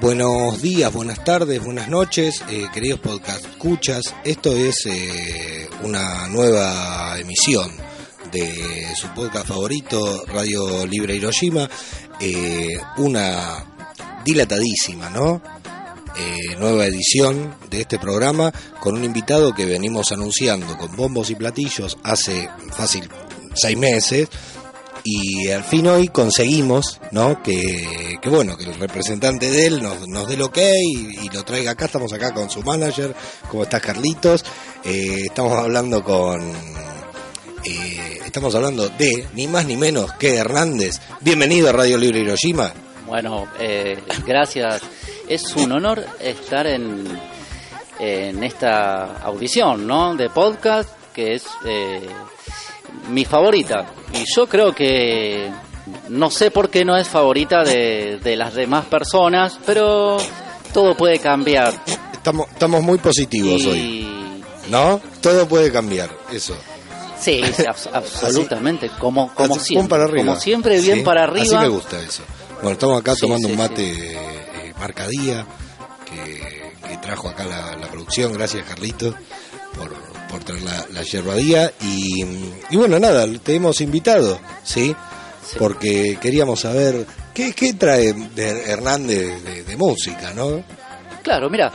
Buenos días, buenas tardes, buenas noches, eh, queridos podcast escuchas. Esto es eh, una nueva emisión de su podcast favorito, Radio Libre Hiroshima. Eh, una dilatadísima, ¿no? Eh, nueva edición de este programa con un invitado que venimos anunciando con bombos y platillos hace fácil seis meses y al fin hoy conseguimos ¿no? que, bueno que el representante de él nos, nos dé el ok y, y lo traiga acá estamos acá con su manager ¿cómo estás Carlitos? Eh, estamos hablando con eh, estamos hablando de ni más ni menos que Hernández bienvenido a Radio Libre Hiroshima Bueno, eh, gracias. Es un honor estar en, en esta audición, ¿no? De podcast, que es eh, mi favorita. Y yo creo que no sé por qué no es favorita de, de las demás personas, pero todo puede cambiar. estamos, estamos muy positivos hoy ¿no? todo puede cambiar eso sí, sí, abs- absolutamente, como, como Así, siempre. para arriba. Como siempre, bien Sí, para Así arriba. me gusta eso. Bueno, estamos acá Sí, tomando sí, un mate eh, marcadía que, que trajo acá la, la producción. Gracias, Carlitos, por, por traer la, la yerbadía. Y, y bueno, nada, te hemos invitado, ¿sí? Sí. Porque queríamos saber qué, qué trae de Hernández de, de música, ¿no? Claro, mira,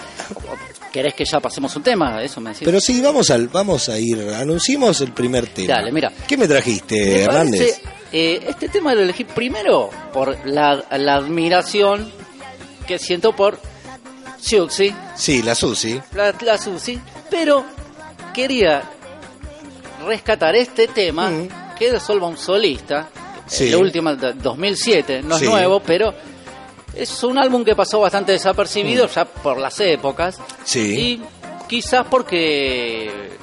¿querés que ya pasemos un tema? Eso me decís. Pero sí, vamos, al, vamos a ir, anunciemos el primer tema. Dale, mira. ¿Qué me trajiste, Me Hernández? parece, eh, este tema lo elegí primero por la, la admiración que siento por Siuxi, Sí, la Susi. la, la Susi, pero quería rescatar este tema Mm. que es de Solva un solista, Sí. el último de 2007, no es Sí. nuevo, pero es un álbum que pasó bastante desapercibido ya por las épocas Mm. Sí. y quizás porque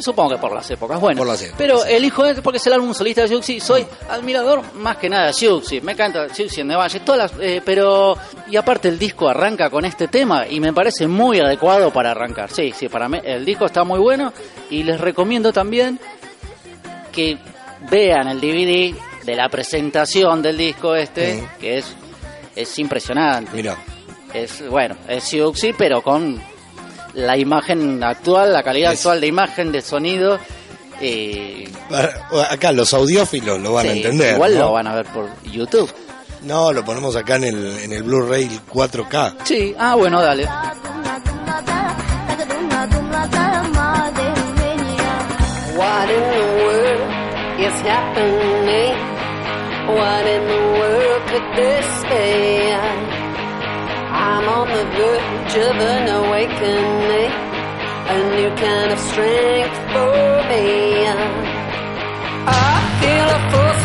supongo que por las épocas bueno. Por las épocas, pero sí. elijo este porque es el álbum solista de Siuxi soy admirador más que nada de me encanta Siuxi en Valle todas las, eh, pero y aparte el disco arranca con este tema y me parece muy adecuado para arrancar. Sí sí para mí el disco está muy bueno y les recomiendo también que vean el DVD de la presentación del disco este Sí. que es es impresionante. Mira, es bueno, es Siuxi, pero con la imagen actual, la calidad Es- actual de imagen, de sonido. eh, acá los audiófilos lo van a entender. Igual ¿no? lo van a ver por YouTube. No, lo ponemos acá en el, en el Blu-ray 4K. Sí, ah, bueno, dale. What in the world is happening? What in the world could this be? I'm on the verge of an awakening, a new kind of strength for me. I feel a force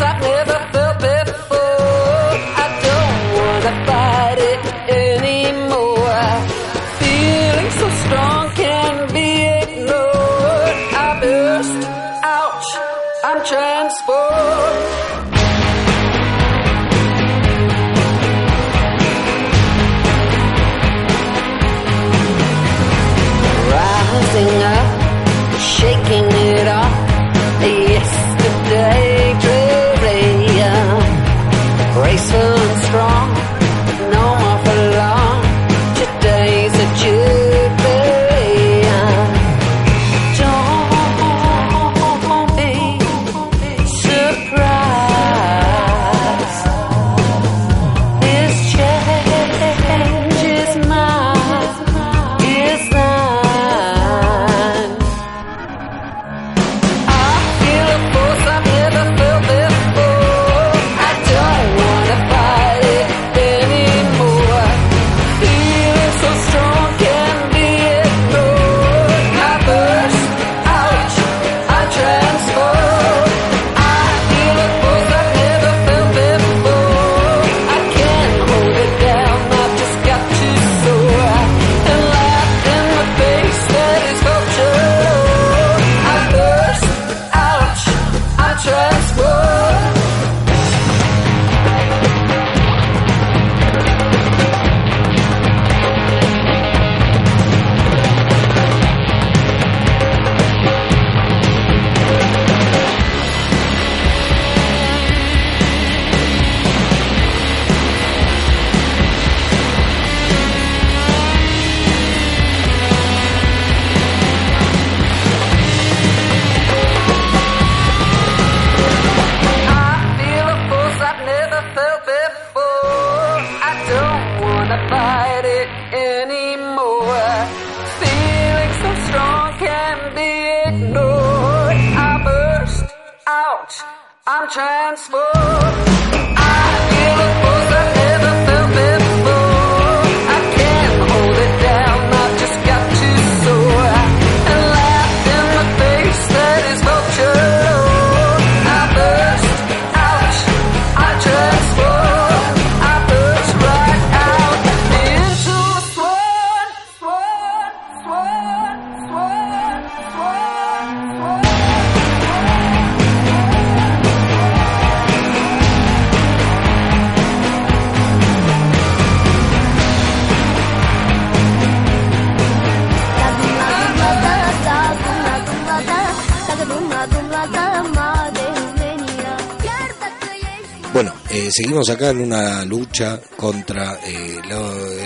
seguimos acá en una lucha contra eh,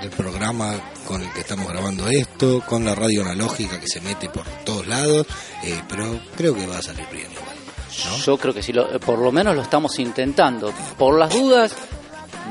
el programa con el que estamos grabando esto, con la radio analógica que se mete por todos lados, eh, pero creo que va a salir bien. Yo creo que sí, lo- eh, por lo menos lo estamos intentando. Por las dudas,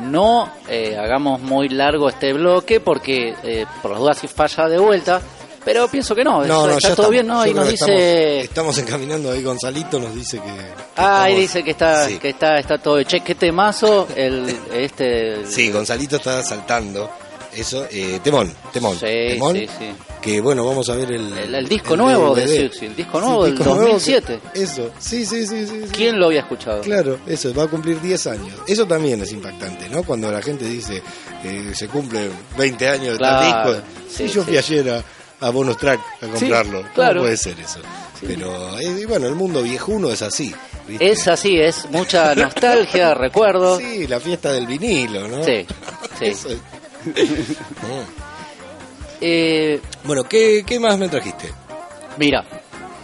no eh, hagamos muy largo este bloque porque por las dudas si falla de vuelta, pero pienso que no, No, no, está todo estamos. bien, ¿no? Y nos dice... Estamos, estamos encaminando ahí, Gonzalito nos dice que... que Ah, ahí estamos- dice que está, Sí. que está, está todo. Che, qué temazo el, este... Sí, Gonzalito está saltando. Eso, eh, Temón, Temón, Sí, Temón. sí, sí. Que bueno, vamos a ver el. El- el disco nuevo de. Siouxsie, el disco nuevo del disco nuevo que- 2007. eso, sí, sí, sí, sí. ¿Quién lo había escuchado? Claro, eso, va a cumplir 10 años. Eso también es impactante, ¿no? Cuando la gente dice que se cumple 20 años de tal Claro, disco. sí, yo fui ayer a, a Bonus Track a comprarlo. ¿Cómo claro. puede ser eso? Pero, eh, bueno, el mundo viejuno es así. ¿viste? Es así, es mucha nostalgia, recuerdo. Sí, la fiesta del vinilo, ¿no? Sí, sí. Es. Mm. Eh, Bueno, ¿qué, ¿qué más me trajiste? mira,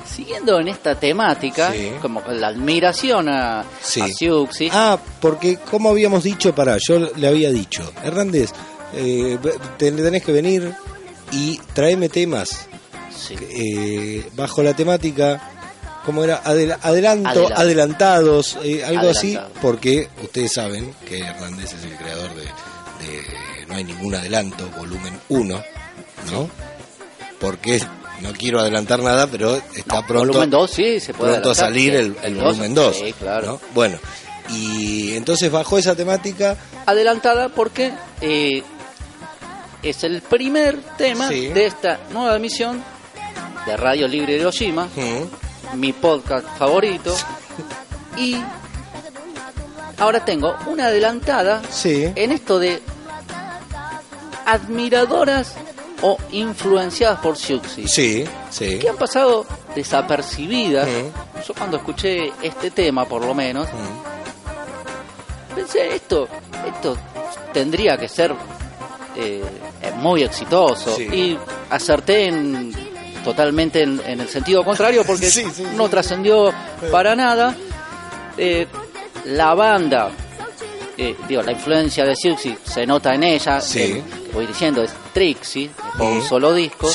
siguiendo en esta temática, Sí. como con la admiración a, Sí. a Siouxsie, Ah, porque como habíamos dicho, para, yo le había dicho, Hernández, eh, te- tenés que venir y tráeme temas sí. eh, bajo la temática, como era? Adel- adelanto, adelantados, eh, algo así, porque ustedes saben que Hernández es el creador de, de No hay ningún adelanto, volumen 1, ¿no? Porque no quiero adelantar nada, pero está No, pronto. volumen 2 sí, se puede pronto a salir sí. el, el dos, volumen 2. Sí, claro. Bueno, y entonces bajo esa temática, Adelantada porque eh, es el primer tema Sí. de esta nueva emisión de Radio Libre de Hiroshima, mm, mi podcast favorito. Y ahora tengo una adelantada sí, en esto de admiradoras o influenciadas por Siouxsie. sí, sí. que han pasado desapercibidas. Mm. Yo cuando escuché este tema, por lo menos, Mm, pensé, esto, esto tendría que ser eh, muy exitoso. Sí. Y acerté en, totalmente en, en el sentido contrario porque Sí, sí, no trascendió para nada. Eh, la banda, eh, digo, la influencia de Siouxsie se nota en ella. Voy diciendo, es Trixie, por un solo disco.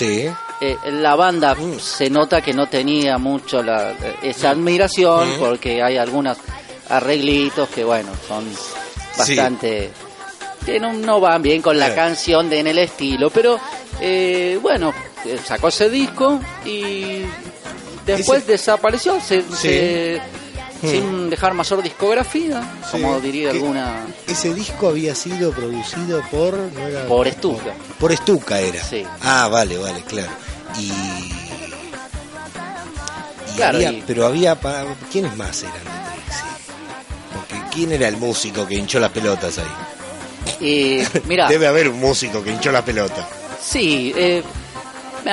Eh, la banda Mm. se nota que no tenía mucho la, esa admiración Mm. porque hay algunos arreglitos que bueno son bastante que no, no van bien con la canción de en el estilo pero eh, bueno eh, sacó ese disco y después desapareció se- Sí. se- Mm. sin dejar mayor discografía Sí. como diría Que- alguna ese disco había sido producido por... ¿no era? Por Stuka. Por, por Stuka era. Sí. Ah, vale, vale, claro. Y... y Claro, había- y- Pero había... ¿Quiénes más eran de Trixie? Porque ¿quién era el músico que hinchó las pelotas ahí? Y mira Debe haber un músico que hinchó las pelotas. Sí, eh,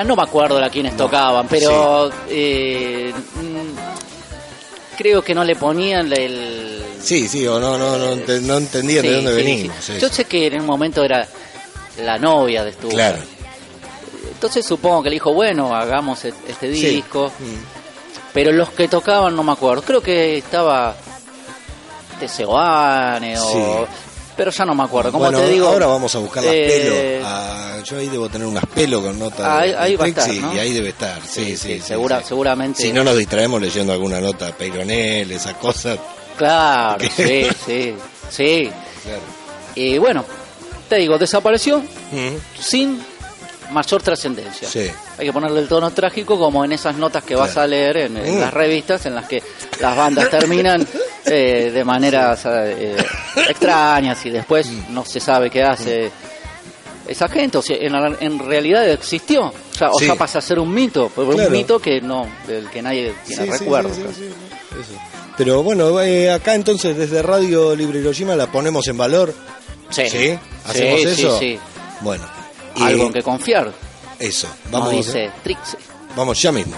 no me acuerdo a quiénes tocaban, pero eh, mm, creo que no le ponían el... Sí, sí, o no, no, no, no entendían de dónde sí, venimos. Yo sé que en un momento era la novia de Stuka. Claro. Entonces supongo que le dijo, bueno, hagamos e- este disco. Mm. Pero los que tocaban no me acuerdo. Creo que estaba Teseoane o... Pero ya no me acuerdo. Como bueno, te digo... ahora vamos a buscar las eh, pelo. Ah, yo ahí debo tener unas pelo con nota Ah, ahí- de, ahí va a estar, y ahí debe estar. Sí, sí, sí. segura, sí. seguramente. Si no nos distraemos leyendo alguna nota de Peyronel, esas cosas. Claro, sí, sí, sí. Claro. Y bueno, te digo, desapareció sin mayor trascendencia. Sí. Hay que ponerle el tono trágico como en esas notas que vas a leer en, en Mm. las revistas en las que las bandas terminan eh, de maneras eh, extrañas y después no se sabe qué hace esa gente. O sea, en, en realidad existió. O sea, o Sí. sea, pasa a ser un mito, pero Claro. un mito que no, del que nadie tiene Sí, recuerdo. sí. Pero bueno, eh, acá entonces desde Radio Libre Hiroshima la ponemos en valor. Sí. ¿Sí? ¿Hacemos eso? sí. Bueno, Algo en que confiar. eso. Vamos, dice Trixie. vamos ya mismo.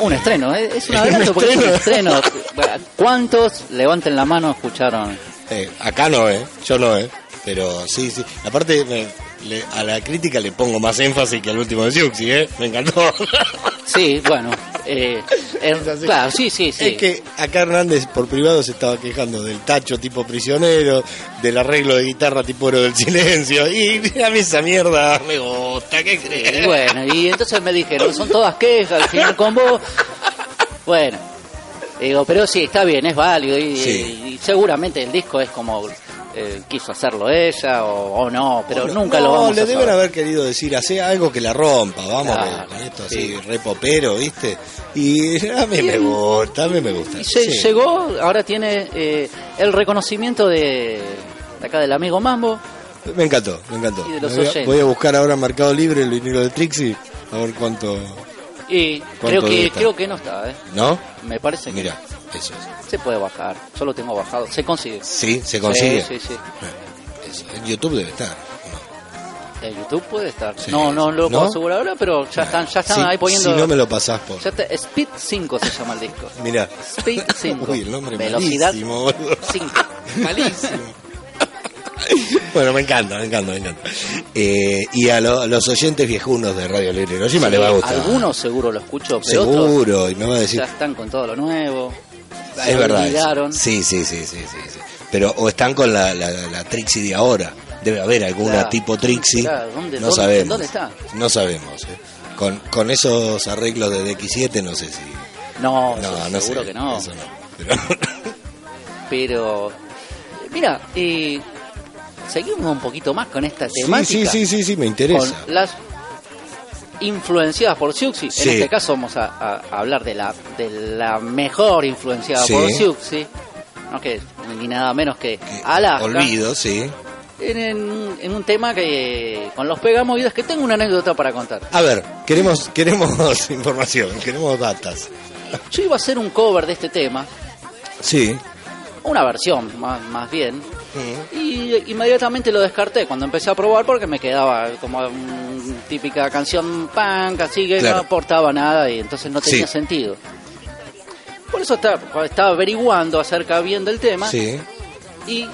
Un estreno, ¿eh? es un adelanto porque es un estreno. ¿Cuántos, levanten la mano, escucharon? Eh, acá no, ¿eh? Yo no, ¿eh? Pero sí, sí. Aparte, me- le- a la crítica le pongo más énfasis que al último de Siuxi, ¿eh? Me encantó. Sí, bueno, eh, Es claro, sí, sí, sí. Es que acá Hernández por privado se estaba quejando del tacho tipo prisionero, del arreglo de guitarra tipo oro del silencio. Y a mí esa mierda me gusta, ¿qué Y crees? bueno, y entonces me dijeron, son todas quejas, al final con vos. Bueno, digo, pero sí, está bien, es válido y, Sí. y seguramente el disco es como eh, quiso hacerlo ella o, o no, pero nunca lo No, vamos le a deben saber. haber querido decir, hace algo que la rompa, vamos Claro, con esto sí. así, re popero, ¿viste? Y a mí me gusta, a mí me gusta. Y se- sí. llegó, ahora tiene eh, el reconocimiento de, de acá del amigo Mambo. Me encantó, me encantó. Y de los voy, a, oyentes. voy a buscar ahora Mercado Libre el vinilo de Trixie, a ver cuánto... Y ¿Cuánto creo que creo que no está, ¿eh? ¿No? Me parece que Mira, eso es. se puede bajar. Yo lo tengo bajado. Se consigue. Sí, se consigue. Sí, sí, sí. En YouTube debe estar. En YouTube puede estar. Sí. No, no lo ¿No? puedo asegurar ahora, pero ya están, ya están ahí poniendo. Si no me lo pasás por. ya está- Speed 5 se llama el disco. Mirá. Speed 5. Uy, el nombre Velocidad malísimo, boludo. 5. Malísimo. bueno, me encanta, me encanta, me encanta. Eh, y a, lo- a los oyentes viejunos de Radio Libre Hiroshima le va a gustar. Algunos seguro lo escucho, pero otros Seguro, y me va a decir. ya están con todo lo nuevo. Es se verdad. eso. olvidaron. Sí, sí, sí, sí, sí, sí. Pero o están con la, la, la Trixie de ahora. Debe haber alguna tipo Trixie. Claro, ¿dónde- no sabemos. dónde está? No sabemos. eh. Con, con esos arreglos de DX7 no sé si. No, No, seguro que no. Pero- Pero, mira, eh, seguimos un poquito más con esta sí, temática. sí, sí, sí, sí, me interesa. Con las influenciadas por Siuxi. Sí. En este caso vamos a, a- a hablar de la, de la mejor influenciada Sí. por Siuxi. No que ni nada menos que Alaska. Olvido, sí. En, en- en un tema que con los pegamovidas que tengo una anécdota para contar. A ver, queremos, queremos información, queremos datas. Yo iba a hacer un cover de este tema, Sí. Una versión más, más bien, y inmediatamente lo descarté cuando empecé a probar porque me quedaba como típica canción punk, así que Claro. no aportaba nada y entonces no tenía Sí. sentido. Por eso estaba, estaba averiguando acerca bien del tema Sí. y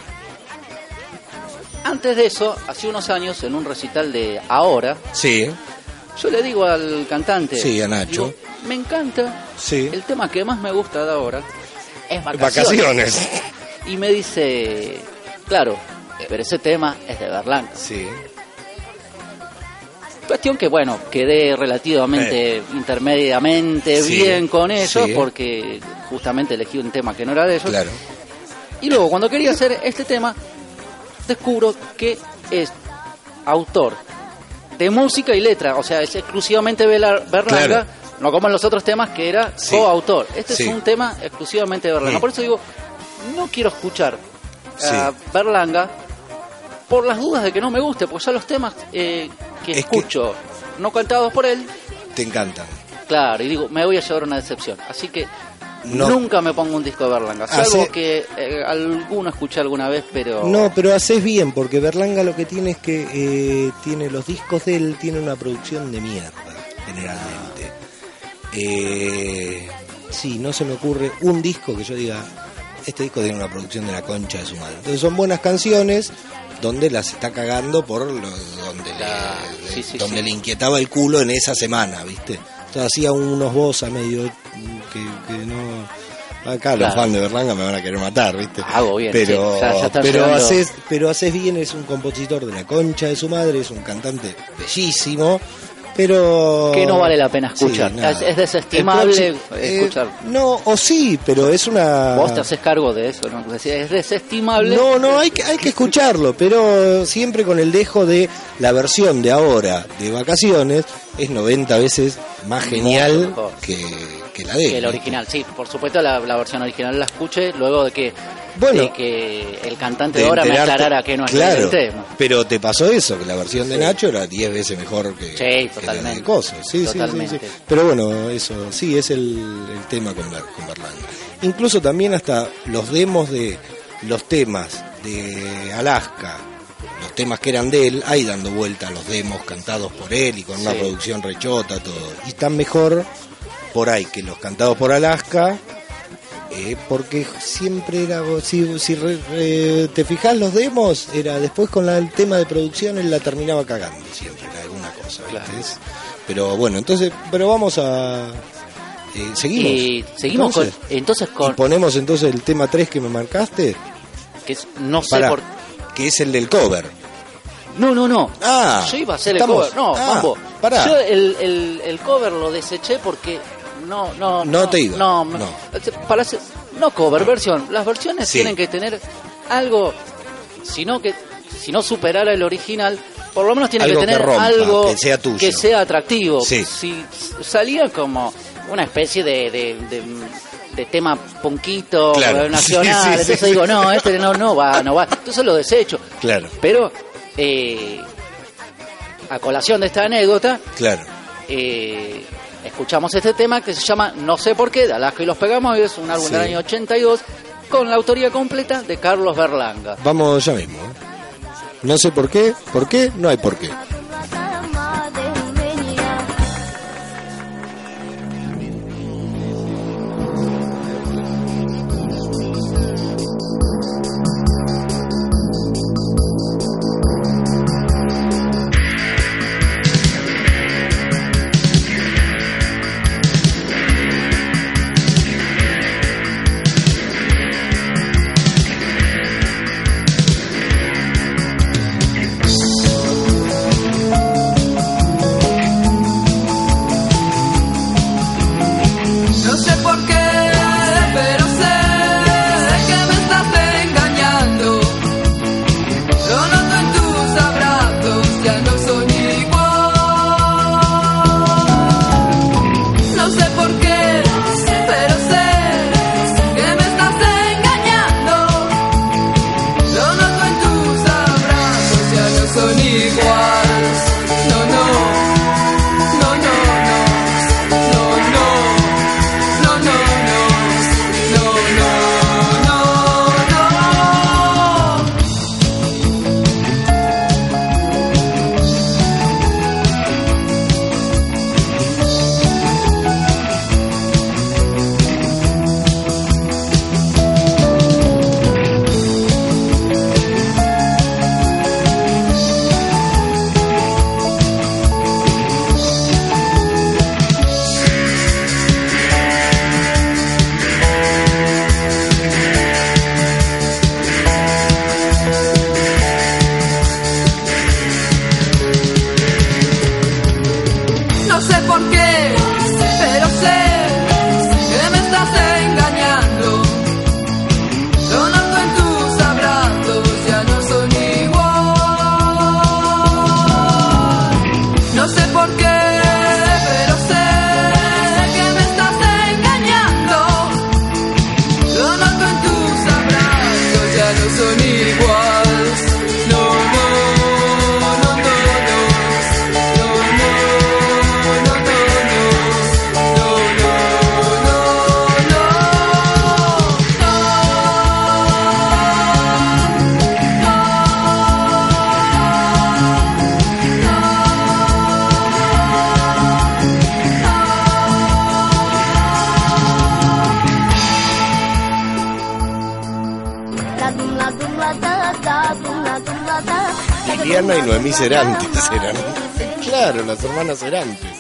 antes de eso, hace unos años, en un recital de Ahora, Sí. yo le digo al cantante, Sí, a Nacho. digo, me encanta, Sí. el tema que más me gusta de Ahora es vacaciones. Vacaciones. Y me dice, claro, pero ese tema es de Berlanga. Sí. Cuestión que, bueno, quedé relativamente intermediamente Eh. Sí, bien con ellos sí. porque justamente elegí un tema que no era de ellos. Claro. Y luego, cuando quería hacer este tema, descubro que es autor de música y letra, o sea, es exclusivamente Berlanga, Claro. No como en los otros temas que era Sí. coautor. Este Sí. es un tema exclusivamente de Berlanga. Por eso digo, no quiero escuchar a Sí. Berlanga por las dudas de que no me guste, porque ya los temas eh, que Es que- escucho no cantados por él, Te encantan. claro, y digo, me voy a llevar una decepción. Así que No. nunca me pongo un disco de Berlanga, Hace- salvo que eh, alguno escuché alguna vez, pero... No, pero haces bien, porque Berlanga lo que tiene es que eh, tiene los discos de él, tiene una producción de mierda, generalmente. Eh, sí, no se me ocurre un disco que yo diga, este disco tiene una producción de la concha de su madre. Entonces son buenas canciones donde las está cagando por lo, donde, Claro, le, sí, sí, donde sí. le inquietaba el culo en esa semana, ¿viste? Entonces hacía unos voz a medio que, que no... Acá los fans de Berlanga me van a querer matar, ¿viste? Hago bien, Pero, sí, ya pero, llegando. haces, pero haces bien, es un compositor de la concha de su madre, es un cantante bellísimo, pero... Que no vale la pena Sí, escuchar. nada. es, es desestimable próximo- eh, escuchar. no, o sí, pero es una... Vos te haces cargo de eso, ¿no? Es es desestimable. No, no, hay que, hay que escucharlo, pero siempre con el dejo de la versión de ahora de vacaciones es 90 veces más genial que, que la de que el original, sí, por supuesto la, la versión original la escuché luego de que, Bueno, de que el cantante de de ahora me aclarara que no es claro, el tema. Pero te pasó eso, que la versión de Nacho era 10 veces mejor que, Sí, que la totalmente. de Coso. Sí, sí, sí, Totalmente. sí. Pero bueno, eso sí es el, el tema con, Ber- con Berlanga. Incluso también hasta los demos de los temas de Alaska, los temas que eran de él, ahí dando vuelta los demos cantados por él y con una producción rechota, todo. Y están mejor por ahí que los cantados por Alaska. Eh, porque siempre era, si, si re- re- te fijas los demos, era después con la- el tema de producción él la terminaba cagando siempre, en alguna cosa, ¿viste? Claro. Pero bueno, entonces, pero vamos a... eh, seguimos. Y seguimos entonces, con, entonces y con, ponemos entonces el tema 3 que me marcaste, que es- no sé por que es el del cover. No, no, no. Ah, yo iba a hacer estamos- el cover. No, ah, mambo. pará. Yo el, el, el cover lo deseché porque no, no, No te iba, No, no. Hacer- no cover, versión. Las versiones Sí. tienen que tener algo, sino que si no superara el original, por lo menos tiene Algo que que tener rompa, algo que sea tuyo. que sea atractivo. Sí. Si salía como una especie de, de, de- de tema punquito Claro. nacional, Sí, sí, entonces digo, no, este no, no va, no va. Entonces lo desecho. Claro, Pero, eh, a colación de esta anécdota, claro. eh, escuchamos este tema que se llama No sé por qué, de Alaska y los Pegamos, es un álbum Sí. del año 82, con la autoría completa de Carlos Berlanga. Vamos ya mismo. ¿eh? No sé por qué, por qué, no hay por qué. sé por qué. Liliana y Noemí Cerantes eran. Claro, las hermanas Cerantes.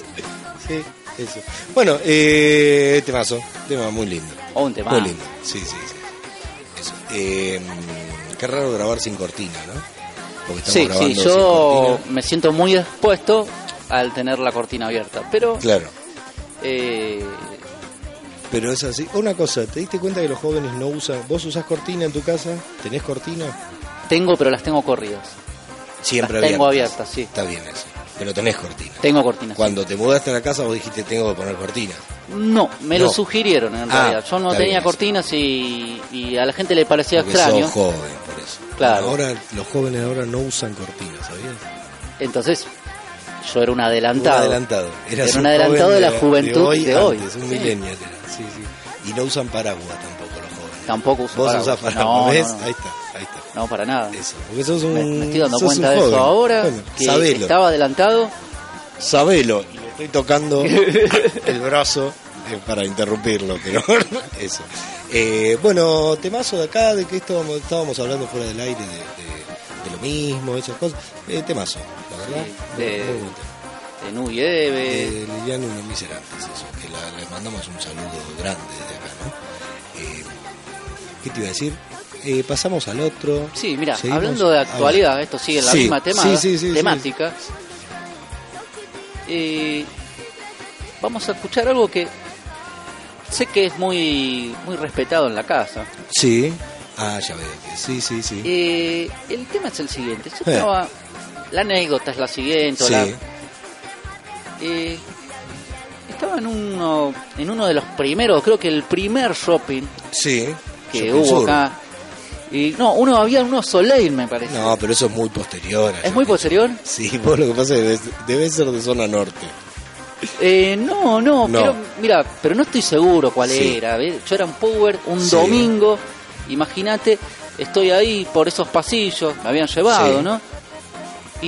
Sí, eso. Bueno, eh, temazo, tema muy lindo. O un tema. Muy lindo, sí, sí, sí. Eso. Eh, qué raro grabar sin cortina, ¿no? Porque estamos Sí, grabando sí, yo me siento muy expuesto al tener la cortina abierta. Pero Claro, eh, pero es así. Una cosa, ¿te diste cuenta que los jóvenes no usan... ¿Vos usás cortina en tu casa? ¿Tenés cortina? tengo, pero las tengo corridas. Siempre Las tengo abiertas. abiertas, sí. Está bien eso. Pero tenés cortina. Tengo cortinas. Cuando te mudaste a la casa vos dijiste tengo que poner cortina. No, me No. lo sugirieron en Ah, realidad. Yo no tenía bien. cortinas y, y a la gente le parecía Porque extraño. sos joven, por eso. Claro. Ahora los jóvenes ahora no usan cortinas, ¿sabías? Entonces, yo era un Un adelantado. adelantado. Eras Era un un adelantado de la juventud hoy, de hoy. antes, un Sí. millennial era. Sí, sí. Y no usan paraguas tampoco los jóvenes. Tampoco uso Vos paraguas. usás paraguas, No, ¿ves? no, no. Ahí está, ahí está. No, para nada. Eso, porque sos un Me, me estoy dando sos cuenta un de joven. eso ahora, Bueno, que sabelo, estaba adelantado. sabelo. Y le estoy tocando el brazo eh, para interrumpirlo, pero eso. Eh, bueno, temazo de acá, de que esto vamos- estábamos hablando fuera del aire de, de- de lo mismo, esas cosas. Eh, temazo, la verdad. Sí, de- Muy. De de Liliana y los Miserantes, eso, que la- le mandamos un saludo grande desde acá, ¿no? Eh, ¿Qué te iba a decir? Eh, pasamos al otro. Sí, mira, hablando de actualidad, esto sigue en la Sí, misma tema, sí, temática. Eh, vamos a escuchar algo que sé que es muy muy respetado en la casa. Sí. Ah, ya veo que sí, sí, sí. Eh, el tema es el siguiente. Yo Eh. estaba- la anécdota es la siguiente. la- estaba en uno, en uno de los primeros, creo que el primer shopping Sí. que Shopping hubo Sur. acá. Y no, uno había uno Soleil, me parece. No, pero eso es muy posterior. ¿Es muy posterior? Sí, vos lo que pasa es que debe, ser de zona norte. Eh, no, no, No. creo- mira, pero no estoy seguro cuál Sí. era. ¿ves? Yo era un Power un Sí. domingo, imagínate, estoy ahí por esos pasillos, me habían llevado, Sí. ¿no? Y,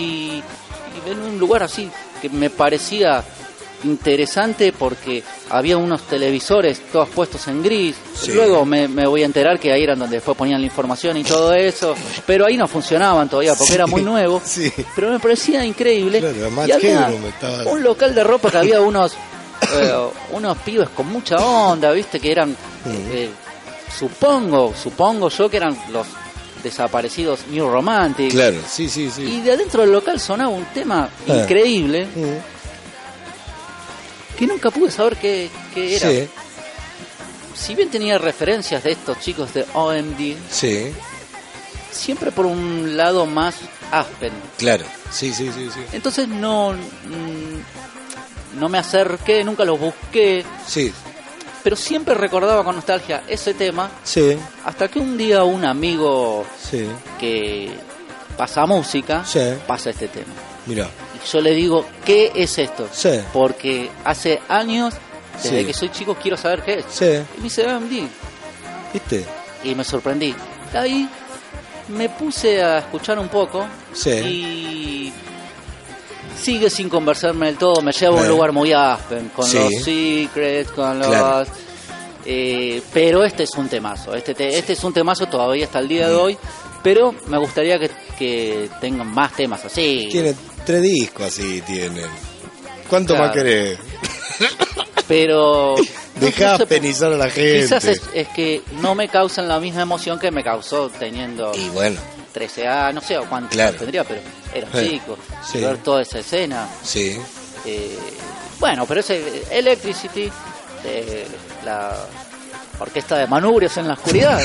y en un lugar así que me parecía interesante porque había unos televisores todos puestos en gris. Sí. Luego me, me voy a enterar que ahí eran donde después ponían la información y todo eso, pero ahí no funcionaban todavía porque era muy nuevo. Sí. Pero me parecía increíble. Claro, y había estaba- un local de ropa que había unos eh, unos pibes con mucha onda, viste, que eran, eh, supongo, supongo yo que eran los desaparecidos New Romantic. Claro, sí, sí, sí. Y de adentro del local sonaba un tema Ah. increíble que nunca pude saber qué, qué era. Sí, Si bien tenía referencias de estos chicos de OMD, sí, siempre por un lado más Aspen. claro. Sí, sí, sí, sí. Entonces no, mm, no me acerqué, nunca los busqué, Sí, pero siempre recordaba con nostalgia ese tema, sí, hasta que un día un amigo sí. que pasa música Sí. pasa este tema. Mira, yo le digo, ¿qué es esto? Sí. Porque hace años, desde Sí. que soy chico, quiero saber qué es. sí, Y me dice, AMD. ¿viste? Y me sorprendí. Ahí me puse a escuchar un poco Sí. y sigue sin conversarme del todo. Me lleva a un lugar muy Aspen, con los secrets, con los... Claro. Eh, pero este es un temazo. Este, te- este es un temazo todavía hasta el día Mm. de hoy. Pero me gustaría que, que tengan más temas así. Tiene tres discos así, tienen. ¿Cuánto Claro. más querés? Pero... Dejá no penizar a la gente. Quizás es, es que no me causan la misma emoción que me causó teniendo Y bueno, 13 años, no sé o cuánto Claro. tendría, pero era chico. sí. Ver toda esa escena. sí. eh, bueno, pero ese Electricity, la orquesta de manubrios en la oscuridad.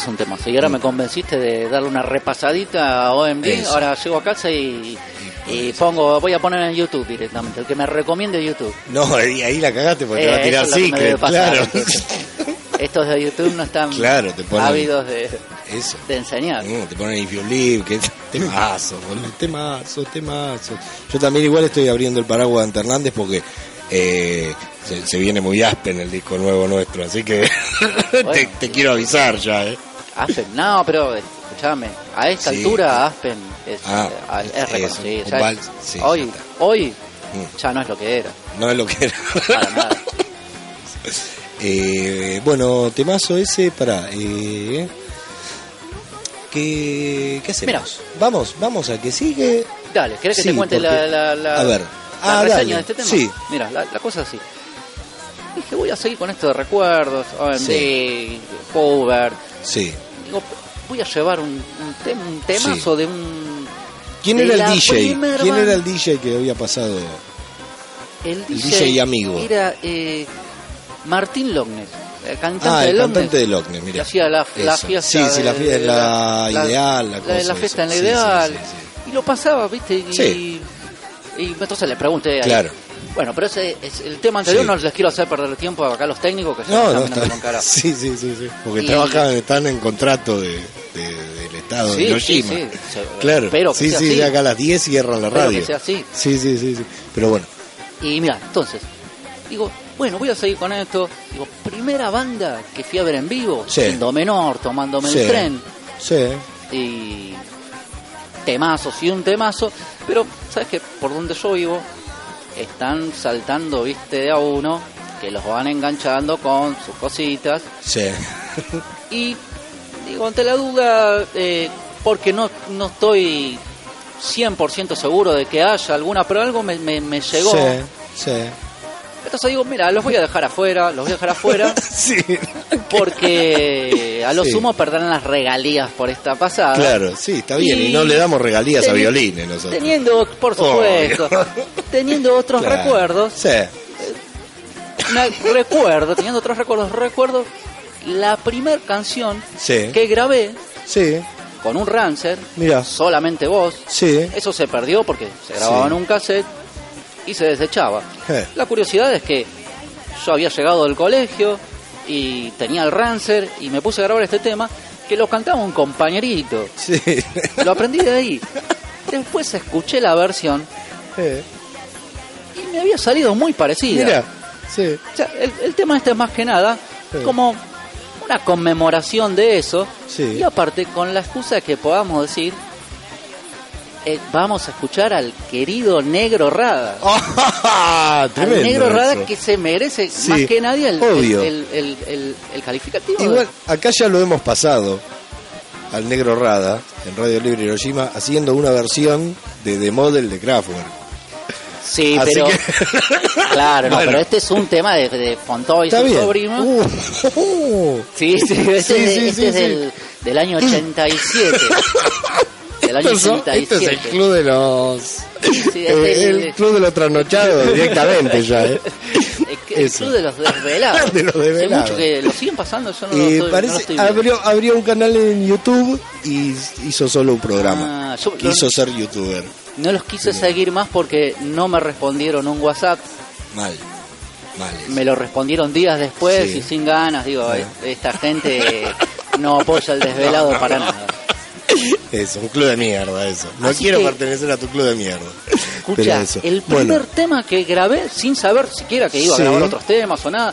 es un tema. Y ahora me convenciste de darle una repasadita a OMD. Eso. Ahora llego a casa y, y pongo, voy a poner en YouTube directamente. El que me recomiende YouTube. No, ahí, ahí la cagaste porque te Eh, va a tirar me debe secret, claro. Estos de YouTube no están Claro, te ponen- ávidos de, Eso. de enseñar. Te ponen If You Live, que temazo, temazo, temazo. Yo también igual estoy abriendo el paraguas de Ante Hernández porque eh, se, se viene muy Aspen el disco nuevo nuestro, así que te, te quiero avisar ya, ¿eh? Aspen, no, pero escúchame, a esta Sí. altura Aspen es, Ah, eh, es es reconocido. sí, hoy, ya hoy Mm. ya no es lo que era, No es lo que era. para nada. Eh, bueno, temazo ese, para. Eh, ¿qué, ¿Qué hacemos? Mira. Vamos, vamos a que sigue. Dale, ¿querés que Sí, te cuente la, porque- la, la- a ver. la Ah, reseña de este tema? Sí. Mira, la, la cosa es así. Dije, voy a seguir con esto de recuerdos, OMD, Sí. cover. Sí. Digo, voy a llevar un, un, tem- un temazo de un... ¿Quién de era el la DJ? ¿Quién era el DJ que había pasado? El DJ, DJ amigo. Era eh, Martín Lognes, el cantante Ah, de el Lognes. cantante de Lockne, que mira. hacía la, la fiesta. Sí, sí, la de- fiesta de la, ideal, la, la, cosa la fiesta en la esa. Sí, ideal. sí, sí, Y lo pasaba, ¿viste? Y, Sí. y entonces le pregunté. ahí. Bueno, pero ese es el tema anterior. Sí. No les quiero hacer perder el tiempo acá a los técnicos que sí. No, están no, mirando está. con cara. Sí, sí, sí, sí. Porque Y- trabajan, están en contrato de, de- del estado Sí, de Hiroshima. sí, sí. Claro. que sí, sí, de acá a las 10 cierran la radio. que sea así. Sí, sí, sí, sí. Pero bueno, Y mira, entonces, digo, bueno, voy a seguir con esto. Digo, primera banda que fui a ver en vivo, Sí. siendo menor, tomándome Sí. el tren. sí. y temazos y un temazo, pero sabes que por donde yo vivo están saltando, viste, de a uno, que los van enganchando con sus cositas Sí. y digo, ante la duda, eh, porque no, no estoy 100% seguro de que haya alguna, pero algo me, me, me llegó. Sí, sí. Entonces digo, mira, los voy a dejar afuera, los voy a dejar afuera, Sí. porque a lo Sí. sumo perderán las regalías por esta pasada. Claro, sí, está bien. Y, Y no le damos regalías a violines nosotros. Teniendo, por supuesto, teniendo otros Claro. recuerdos, Sí. me recuerdo, teniendo otros recuerdos, recuerdo la primer canción Sí. que grabé Sí. con un Rancer, Mira. solamente voz. Sí. Eso se perdió porque se grababa Sí. en un cassette y se desechaba. La curiosidad es que yo había llegado del colegio y tenía el Rancer y me puse a grabar este tema que lo cantaba un compañerito. Sí. Lo aprendí de ahí. Después escuché la versión y me había salido muy parecida. Mira. Sí. O sea, el, el tema este es más que nada como una conmemoración de eso. Sí. Y aparte, con la excusa que podamos decir, eh, vamos a escuchar al querido Negro Rada. Ah, al Negro Rada eso. que se merece Sí, más que nadie el, obvio. el, el, el- el calificativo. Igual, acá ya lo hemos pasado al negro Rada en Radio Libre Hiroshima haciendo una versión de The Model de Kraftwerk. Sí, Así pero. que- Claro, no, Bueno. pero este es un tema de, de Fontoy su sobrino. Uh, uh, Sí, sí, este, Sí, es, de- sí, este sí, es. Del, del año 87. Del año Estos son- 87. este es el club de los. Sí, eh, este es el, el- club de los trasnochados directamente ya, ¿eh? El, el club de los desvelados. De los desvelados. mucho que lo siguen pasando, yo no, lo, Y estoy, no lo parece, estoy abrió, abrió un canal en YouTube y hizo solo un programa. Ah, yo- Quiso ser youtuber. No los quise seguir más porque no me respondieron un WhatsApp. Mal. Mal. eso. Me lo respondieron días después Sí. y sin ganas. Digo, Ah. esta gente no apoya el desvelado para nada. Eso, un club de mierda, eso. No Así quiero que- pertenecer a tu club de mierda. Escucha, eso. el primer Bueno, tema que grabé sin saber siquiera que iba a grabar otros temas o nada,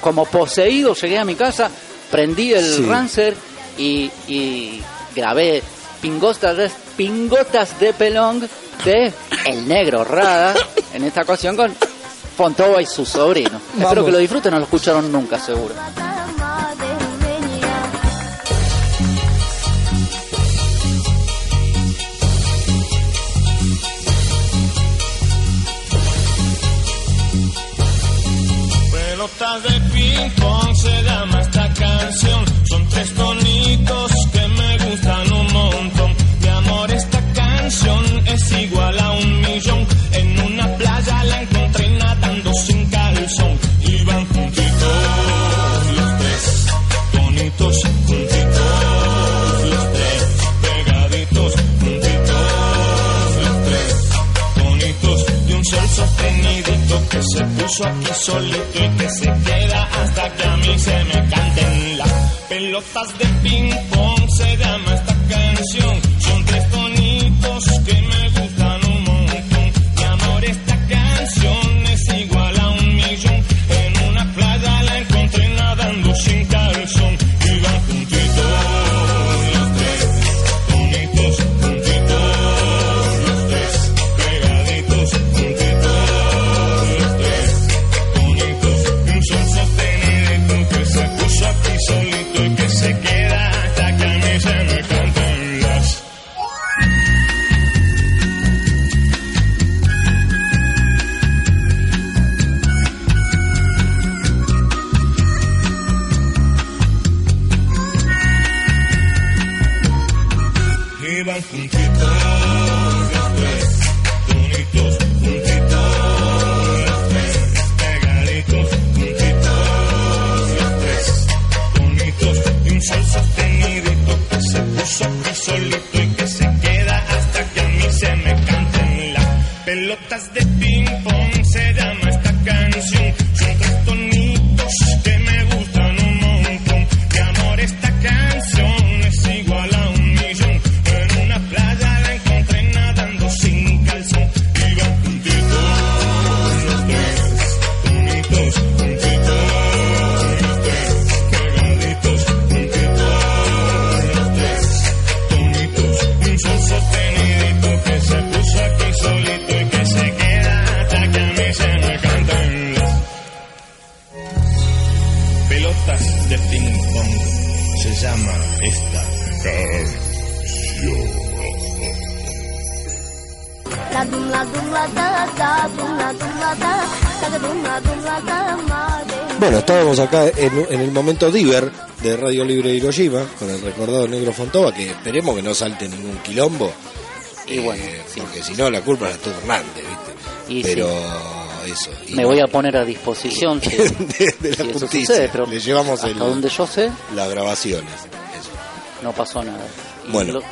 como poseído llegué a mi casa, prendí el Sí. Rancer y, y grabé pingotas de, pingotas de pelón de El Negro Rada, en esta ocasión con Fontova y su sobrino. Espero que lo disfruten, no lo escucharon nunca seguro. De ping pong se llama esta canción. Son tres se puso aquí solito y que se queda hasta que a mí se me canten las pelotas de ping pong. Se llama esta canción. Son tres tonitos que me Acá en, en el momento Diver de Radio Libre Hiroshima con el recordado Negro Fontova, que esperemos que no salte ningún quilombo. Y bueno, eh, sí. porque si no la culpa la tuvo Hernández, ¿viste? Y Pero eso. y Me voy a poner a disposición si, de, de la si justicia. sucede, pero Le llevamos hasta el- donde yo sé las grabaciones. eso. no pasó nada. Y Bueno. lo-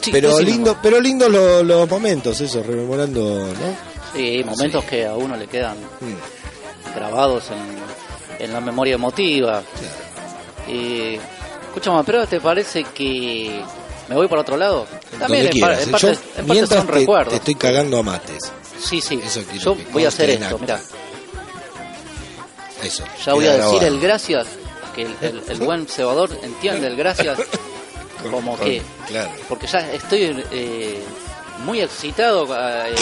Sí, pero lindo, pero lindo lo- los momentos, eso, rememorando, ¿no? Sí, momentos que a uno le quedan Mm. grabados en, en la memoria emotiva. Y escúchame, pero ¿te parece que me voy por otro lado? También en, par- quieras, en ¿eh? parte, en parte son te, recuerdos. te estoy cagando a mates. Sí, sí. Eso Yo voy a hacer esto, mira. Eso. Ya voy a decir grabado. el gracias, que el, el- el buen cebador entiende el gracias como Con- que... Claro. Porque ya estoy eh, muy excitado. eh,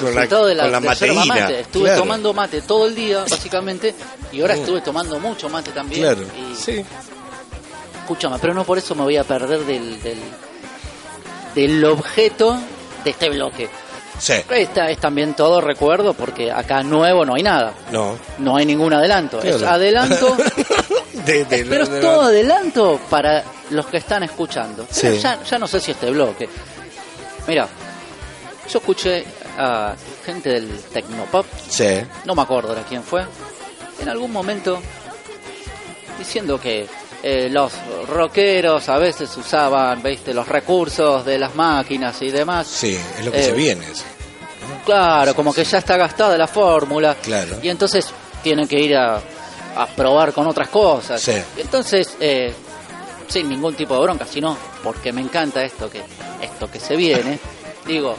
Con la- de la, con la mateína, mate. Estuve claro. tomando mate todo el día, básicamente, y ahora Mm. estuve tomando mucho mate también. Claro. Y, Sí. Escúchame, pero no por eso me voy a perder del, del, del objeto de este bloque. Sí. Esta es también todo recuerdo, porque acá nuevo no hay nada. No. No hay ningún adelanto. Es adelanto. De- de- pero de- es todo adelanto para los que están escuchando. Sí. Ya, ya no sé si este bloque. Mira, yo escuché a gente del Tecnopop, Sí. no me acuerdo de quién fue, en algún momento diciendo que eh, los rockeros a veces usaban, ¿viste? los recursos de las máquinas y demás. Sí, es lo que Eh, se viene. sí. Claro, como que ya está gastada la fórmula. Claro. Y entonces tienen que ir a, a probar con otras cosas. Y entonces, eh, sin ningún tipo de bronca, sino porque me encanta esto que, esto que se viene, digo,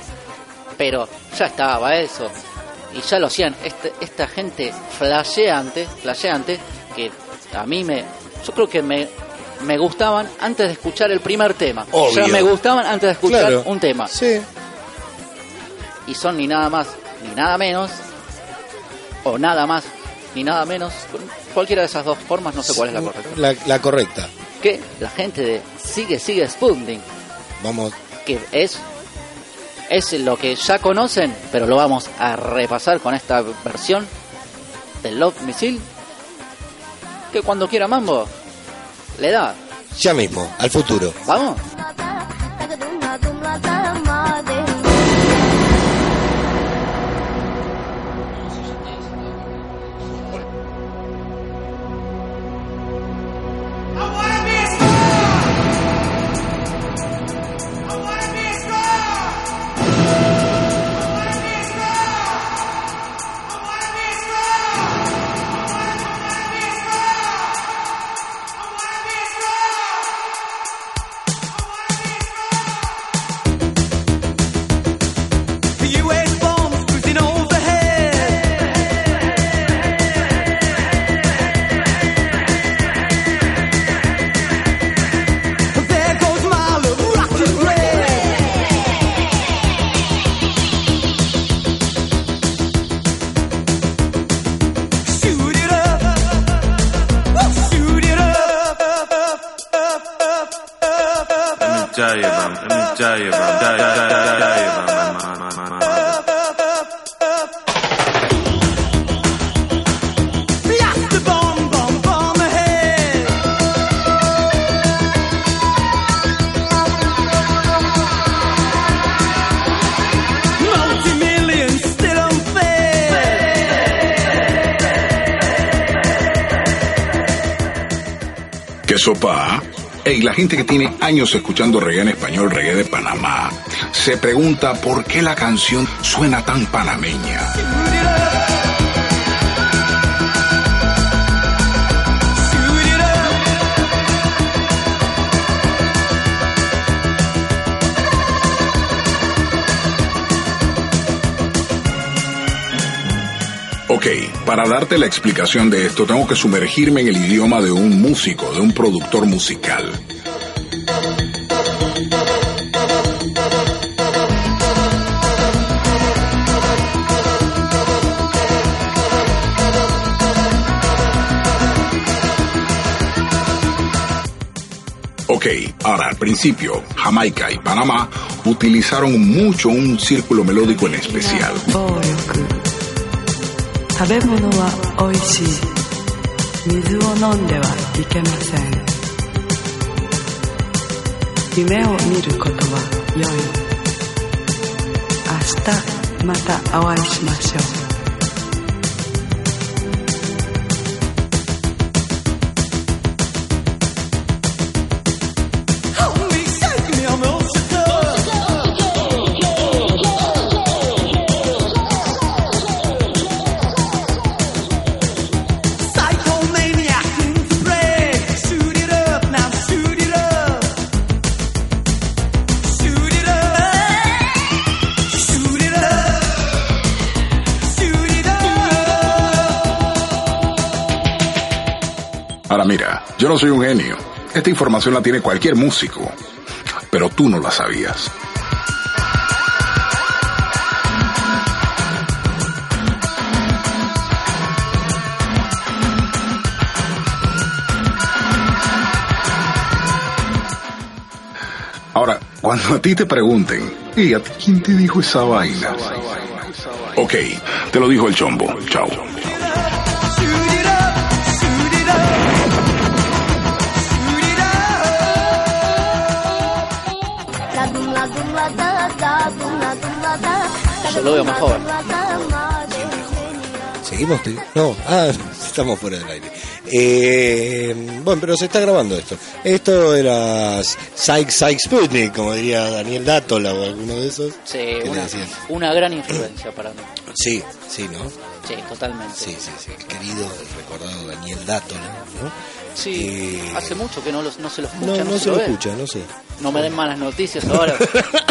pero ya estaba eso. Y ya lo hacían. Este, esta gente flasheante, flasheante, que a mí me. Yo creo que me, me gustaban antes de escuchar el primer tema. Obvio. Ya me gustaban antes de escuchar Claro. un tema Sí. y son ni nada más ni nada menos o nada más ni nada menos cualquiera de esas dos formas no sé cuál es la correcta La, la correcta. que la gente de sigue sigue Sputnik Vamos. que es es lo que ya conocen pero lo vamos a repasar con esta versión del Love Missile que cuando quiera Mambo le da Ya mismo, al futuro. vamos ¿Qué sopa? Ey, la gente que tiene años escuchando reggae en español, reggae de Panamá, se pregunta por qué la canción suena tan panameña. Para darte la explicación de esto, tengo que sumergirme en el idioma de un músico, de un productor musical. Ok, ahora al principio, Jamaica y Panamá utilizaron mucho un círculo melódico en especial. 食べ物は美味しい。水を飲んではいけません。夢を見ることは良い。明日またお会いしましょう。Yo no soy un genio. Esta información la tiene cualquier músico. Pero tú no la sabías. Ahora, cuando a ti te pregunten, ¿y a quién te dijo esa vaina? Ok, te lo dijo el chombo. Chao. Lo veo más joven. ¿Seguimos? No, ah, estamos fuera del aire. Eh, bueno, pero se está grabando esto. Esto era Psych Psych Sputnik, como diría Daniel Dátola o alguno de esos. Sí, ¿Qué le una, una gran influencia para mí. Sí, sí, ¿no? Sí, totalmente. Sí, sí, sí. El querido y recordado Daniel Dátola, ¿no? Sí, Eh, hace mucho que no, los, no se lo escucha, No, no, no se lo escucha, no sé. No me den malas noticias ahora.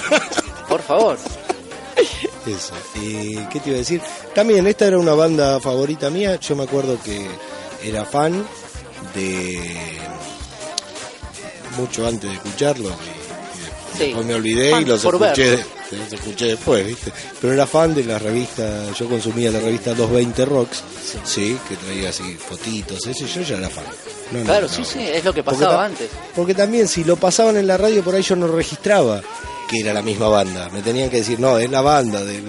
Por favor. Eso. Eh, ¿Qué te iba a decir? También, esta era una banda favorita mía. Yo me acuerdo que era fan de. mucho antes de escucharlo. Y, y Sí. después me olvidé Fan y los escuché, los escuché después, ¿viste? Pero era fan de la revista. Yo consumía la revista 220 Rocks, sí, que traía así fotitos, eso. y Yo ya era fan. No, Claro, no. sí, sí, es lo que pasaba antes. Porque también si lo pasaban en la radio por ahí yo no registraba que era la misma banda. Me tenían que decir, no, es la banda del...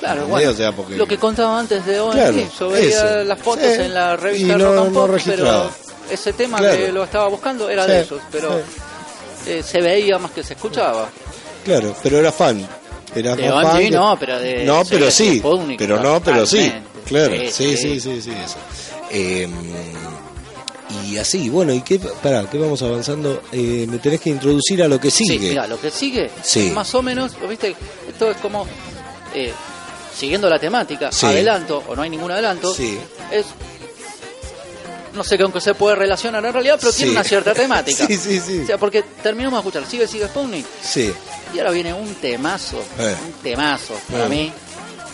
Claro, bueno, O sea, porque... lo que contaba antes de Claro, yo veía las fotos Sí. en la revista Y no- Rock and Pop, pero ese tema Claro. que lo estaba buscando era Sí, de esos, pero eh, se veía más que se escuchaba. Claro, pero era fan. Era De fan no, pero de- No, pero sí. Pero no, pero sí. Claro, Sí, sí, sí. sí, sí, sí, eso. Eh, y así, bueno, ¿y qué? Pará, ¿qué vamos avanzando? Eh, me tenés que introducir a lo que Sí, sigue. mira, lo que sigue, Sí. más o menos, ¿viste? Esto es como, eh, siguiendo la temática, Sí. adelanto, o no hay ningún adelanto, Sí. es, no sé con qué se puede relacionar en realidad, pero tiene Sí. una cierta temática. Sí, sí, sí. O sea, porque terminamos de escuchar, sigue, sigue Sputnik, Sí. y ahora viene un temazo, Eh. un temazo para Eh. mí,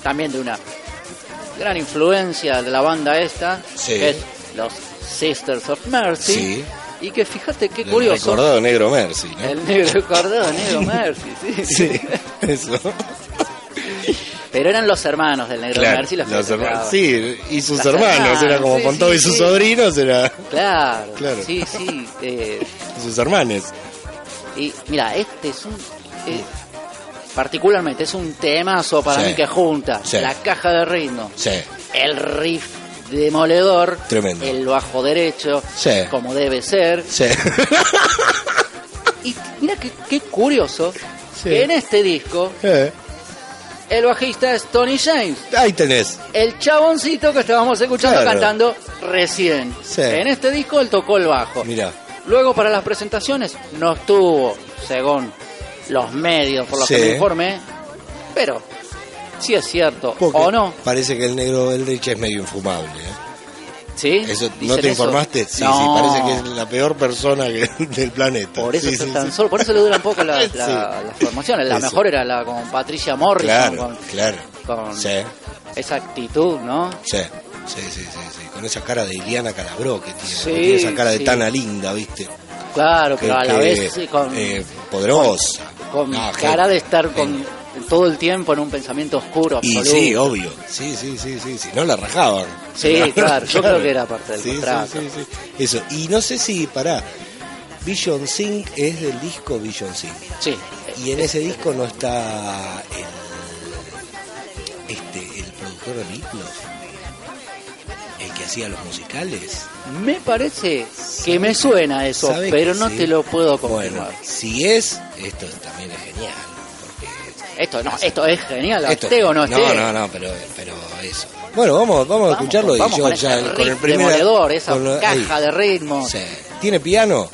también de una gran influencia de la banda esta, Sí. que es los Sisters of Mercy, Sí. y que fíjate qué El curioso, recordado negro Mercy, ¿no? el negro cordón, negro Mercy, sí. Sí, eso. Pero eran los hermanos del negro Claro, Mercy los que los tocaban. hermanos, sí, y sus Las hermanos, hermanas, era como sí, con sí, y sus sobrinos, era Claro, Claro. sí, sí. eh, sus hermanes. y mira, este es un eh, particularmente es un temazo para mí que junta la caja de ritmo, Sí, el riff demoledor, Tremendo. el bajo derecho, Sí. como debe ser. sí. Y mira qué, curioso Sí. que en este disco Eh, el bajista es Tony James, Ahí tenés. el chaboncito que estábamos escuchando Claro. cantando recién. Sí. En este disco él tocó el bajo. Mira. Luego para las presentaciones no estuvo, según los medios por los Sí. que me informé, pero si es cierto Porque o no, Parece que el negro Eldritch es medio infumable. ¿eh? ¿sí? Eso, ¿No te eso. informaste? Sí, No. sí, parece que es la peor persona que- del planeta. Por eso Sí, sí, tan sí. solo, por eso le dura un poco la- la- Sí. las formaciones. La Eso. mejor era la con Patricia Morrison, Claro, con, claro. con Sí, esa actitud, ¿no? sí, sí, sí, sí, sí. Con esa cara de Iliana Calabró que tiene. Sí, tiene esa cara de sí. Tana linda, ¿viste? Claro, Que- pero a la que, vez sí, con, eh, poderosa. con No, cara que- de estar con todo el tiempo en un pensamiento oscuro Y absoluto. sí, obvio. Sí, sí, sí, sí. Si no la rajaban. Sí, La claro, yo creo que era parte del Sí, sí, contrato. sí, sí. Eso. Y no sé si, pará. Vision Sync es del disco Vision Sync. Sí. Y en ese disco no está el, este, el productor de Beatles, el que hacía los musicales. Me parece que me suena eso, ¿Sabe pero no sí? te lo puedo confirmar. Bueno, si es, esto también es genial. Esto no, esto es genial, esto- esté o no esté. No, no, no, pero, pero eso. Bueno, vamos, vamos, a escucharlo con- y yo con ya con el primer demoledor, esa con lo- caja ahí. de ritmo. Sí. ¿Tiene piano?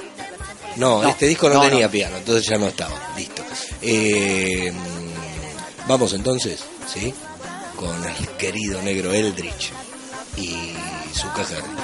No, No, este disco no, no, tenía no. piano, entonces ya no estaba. Listo. Eh, mm, vamos entonces, ¿sí? Con el querido negro Eldritch y su caja de ritmo.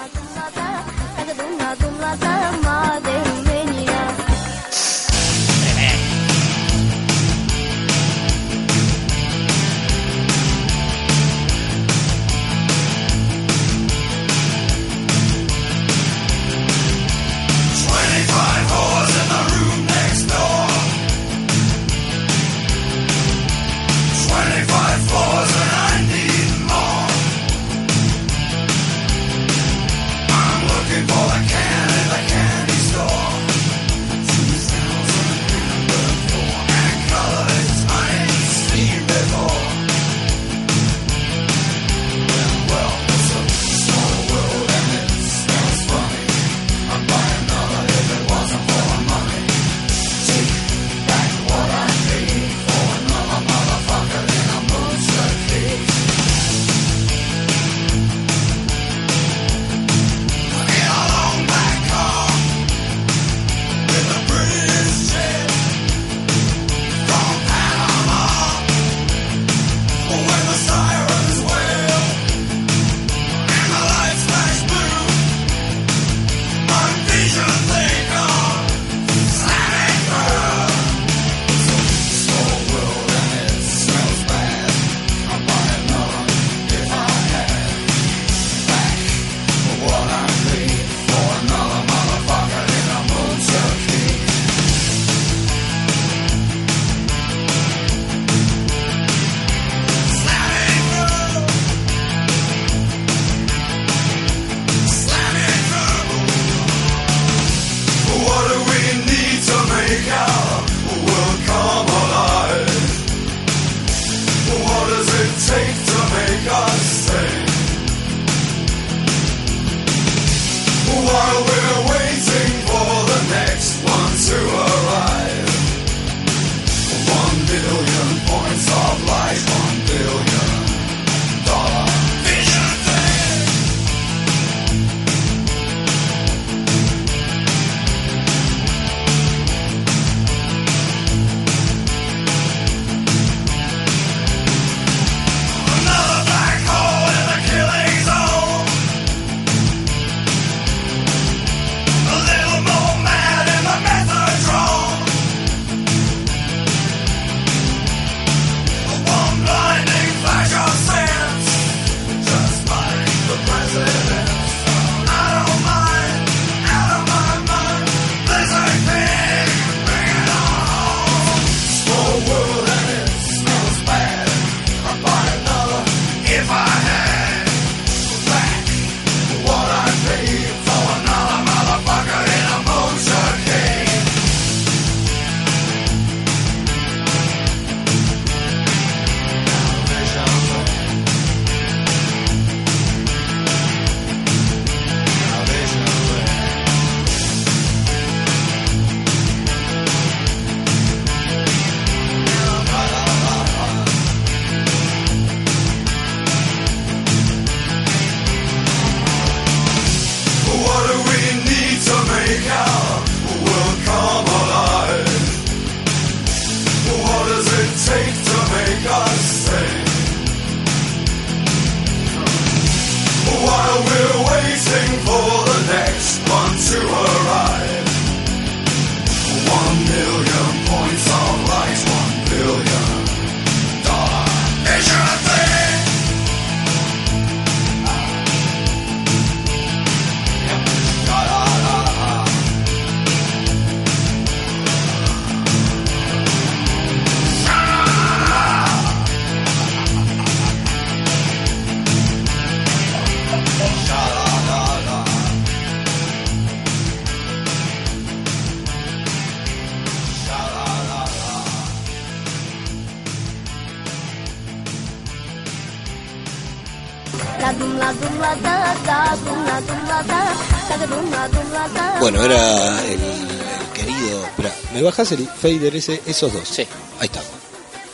Bueno, era el, el querido. Espera, ¿me bajas el fader ese, esos dos? Sí. Ahí estamos.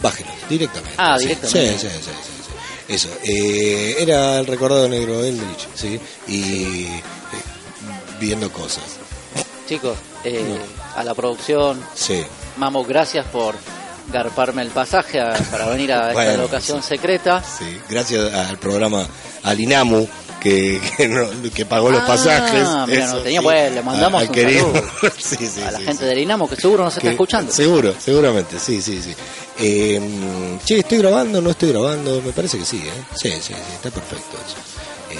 Bájelos, directamente. Ah, Sí, directamente. Sí, sí, sí. sí, sí. Eso. Eh, era el recordado negro Eldridge, ¿sí? Y eh, viendo cosas. Chicos, eh, a la producción, Sí. Mamo, gracias por garparme el pasaje a- para venir a esta Bueno, locación secreta. Sí, gracias al programa al INAMU que, que, no- que pagó los Ah, pasajes. mira, no tenía, pues, le mandamos al un querido. saludo sí, sí, a la sí, gente sí. del Inamo que seguro nos está Que- escuchando. Seguro, seguramente, sí, sí, sí. Eh, che, ¿estoy grabando? ¿No estoy grabando? Me parece que sí, ¿eh? Sí, sí, sí, está perfecto eso. Eh,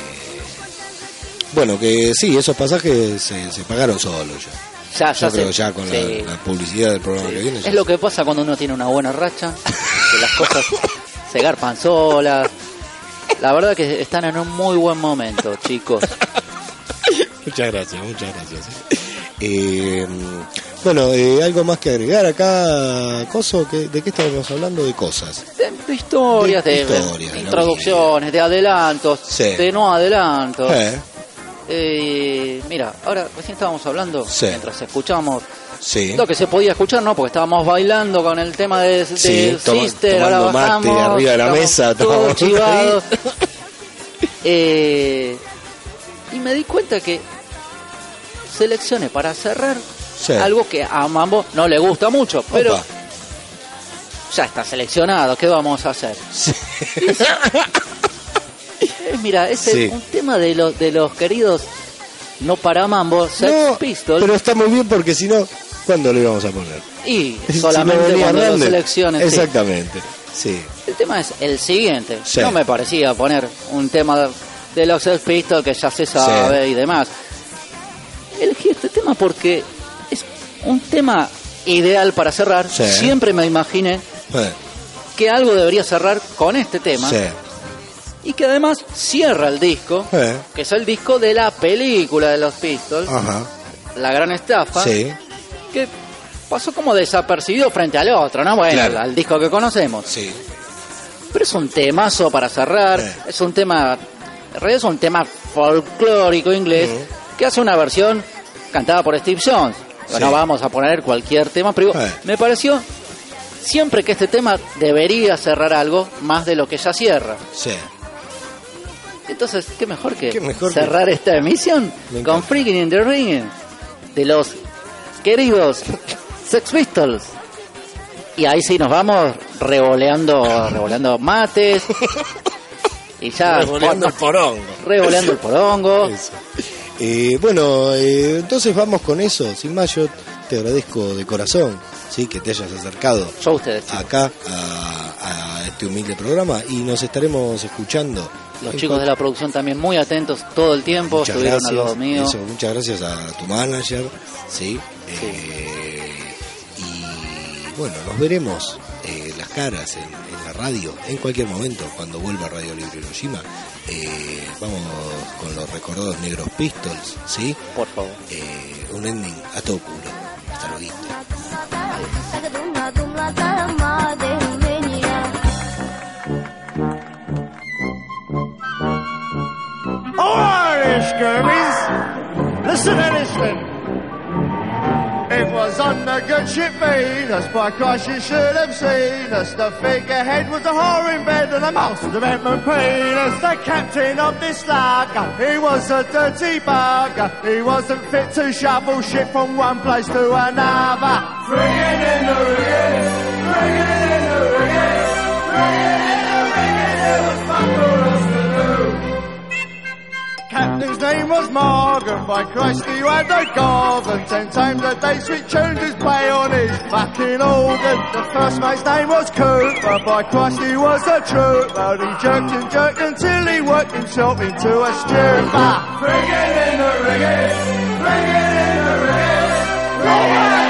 bueno, que sí, esos pasajes se, se pagaron solos ya. Ya, Yo ya creo ya con Sí. la, la publicidad del programa que viene. Es lo que pasa cuando uno tiene una buena racha, que las cosas se garpan solas. La verdad que están en un muy buen momento, chicos. Muchas gracias, muchas gracias. Eh, bueno, eh, algo más que agregar acá, Coso, ¿de qué estábamos hablando? De cosas. De, de historias, De de, historias, de ¿no? introducciones, de adelantos, Sí. de no adelantos. Eh, Eh, mira, ahora recién estábamos hablando, mientras escuchábamos sí. lo que se podía escuchar, ¿no? Porque estábamos bailando con el tema de, de Sí, toma- Sister, ahora tomando mate bajamos, arriba de la mesa, todos chivados. Eh, y me di cuenta que seleccioné para cerrar Sí. algo que a Mambo no le gusta mucho, pero Opa. ya está seleccionado, ¿qué vamos a hacer? Sí. Eh, mira, es el- Sí. un tema de los, de los queridos no para Mambo, Sex No, Pistols, pero está muy bien porque si no, ¿cuándo lo íbamos a poner? y Si no solamente cuando Hernández. selecciones. sí. Exactamente, sí. El tema es el siguiente. Sí. No me parecía poner un tema de los Sex Pistols que ya se sabe y demás. Elegí este tema porque es un tema ideal para cerrar. Siempre me imaginé que algo debería cerrar con este tema sí. y que además cierra el disco, Eh, que es el disco de la película de los Pistols, ajá. La Gran Estafa, Sí, que pasó como desapercibido frente al otro, ¿no? Bueno, Claro. al disco que conocemos. sí. Pero es un temazo para cerrar, es un tema, en realidad es un tema folclórico inglés que hace una versión cantada por Steve Jones. Bueno, Sí. vamos a poner cualquier tema, pero me pareció siempre que este tema debería cerrar algo más de lo que ya cierra. Sí. Entonces, ¿qué mejor que Qué mejor que- cerrar esta emisión con. Freaking in the Ring de los queridos Sex Pistols? Y ahí sí nos vamos revoleando, revoleando mates. Y ya Revoleando el porongo. revoleando el porongo. Eh, bueno, eh, entonces vamos con eso. Sin más, yo te agradezco de corazón sí que te hayas acercado Yo a ustedes, acá a, a este humilde programa y nos estaremos escuchando. Los chicos de la producción también muy atentos todo el tiempo, Muchas estuvieron gracias. al lado mío. Eso, muchas gracias a tu manager, ¿sí? Eh, y bueno, nos veremos eh, las caras en, en la radio en cualquier momento cuando vuelva Radio Libre Hiroshima. Eh, vamos con los recordados Negros Pistols, ¿sí? Por favor. Eh, un ending a todo culo. Hasta luego. On the good ship Venus, by Christ you should have seen us. The figurehead was a whore in bed and the mouse was a Edmund Penis. The captain of this lager, he was a dirty bugger. He wasn't fit to shovel shit from one place to another. Friggin' in the rigging, friggin' in the rigging, friggin' in the rigging, it was fuck name was Morgan, by Christ he had a garden. Ten times a day sweet tunes his play on his fucking organ. The first mate's name was Cooper, by Christ he was a trooper. He jerked and jerked until he worked himself into a stupor. Friggin' in the rigging, friggin' in the rigging.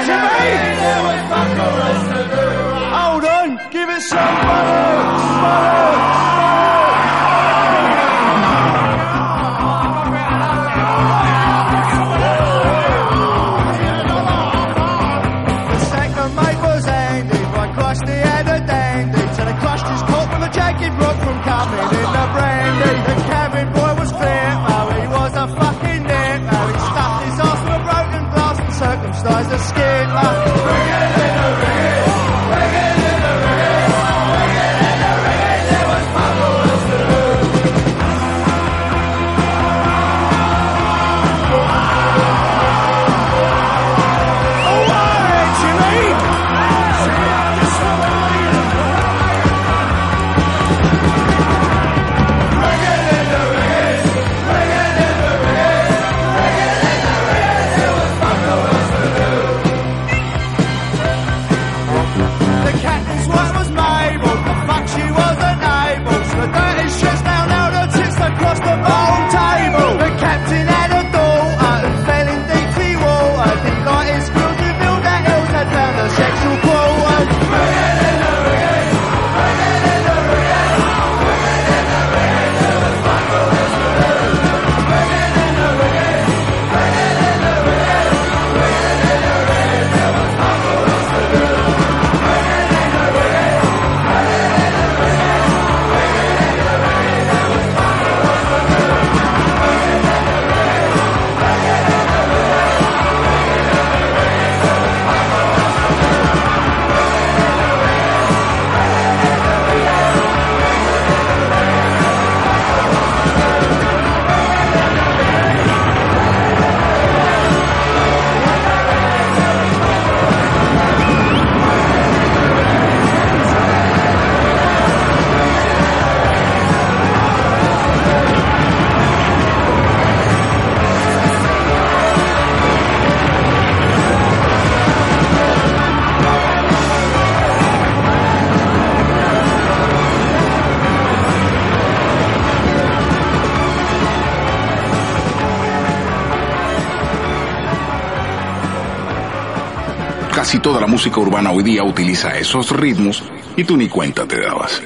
To me, there was fuck all else to do. Hold on, give it some butter, butter. Toda la música urbana hoy día utiliza esos ritmos y tú ni cuenta te dabas.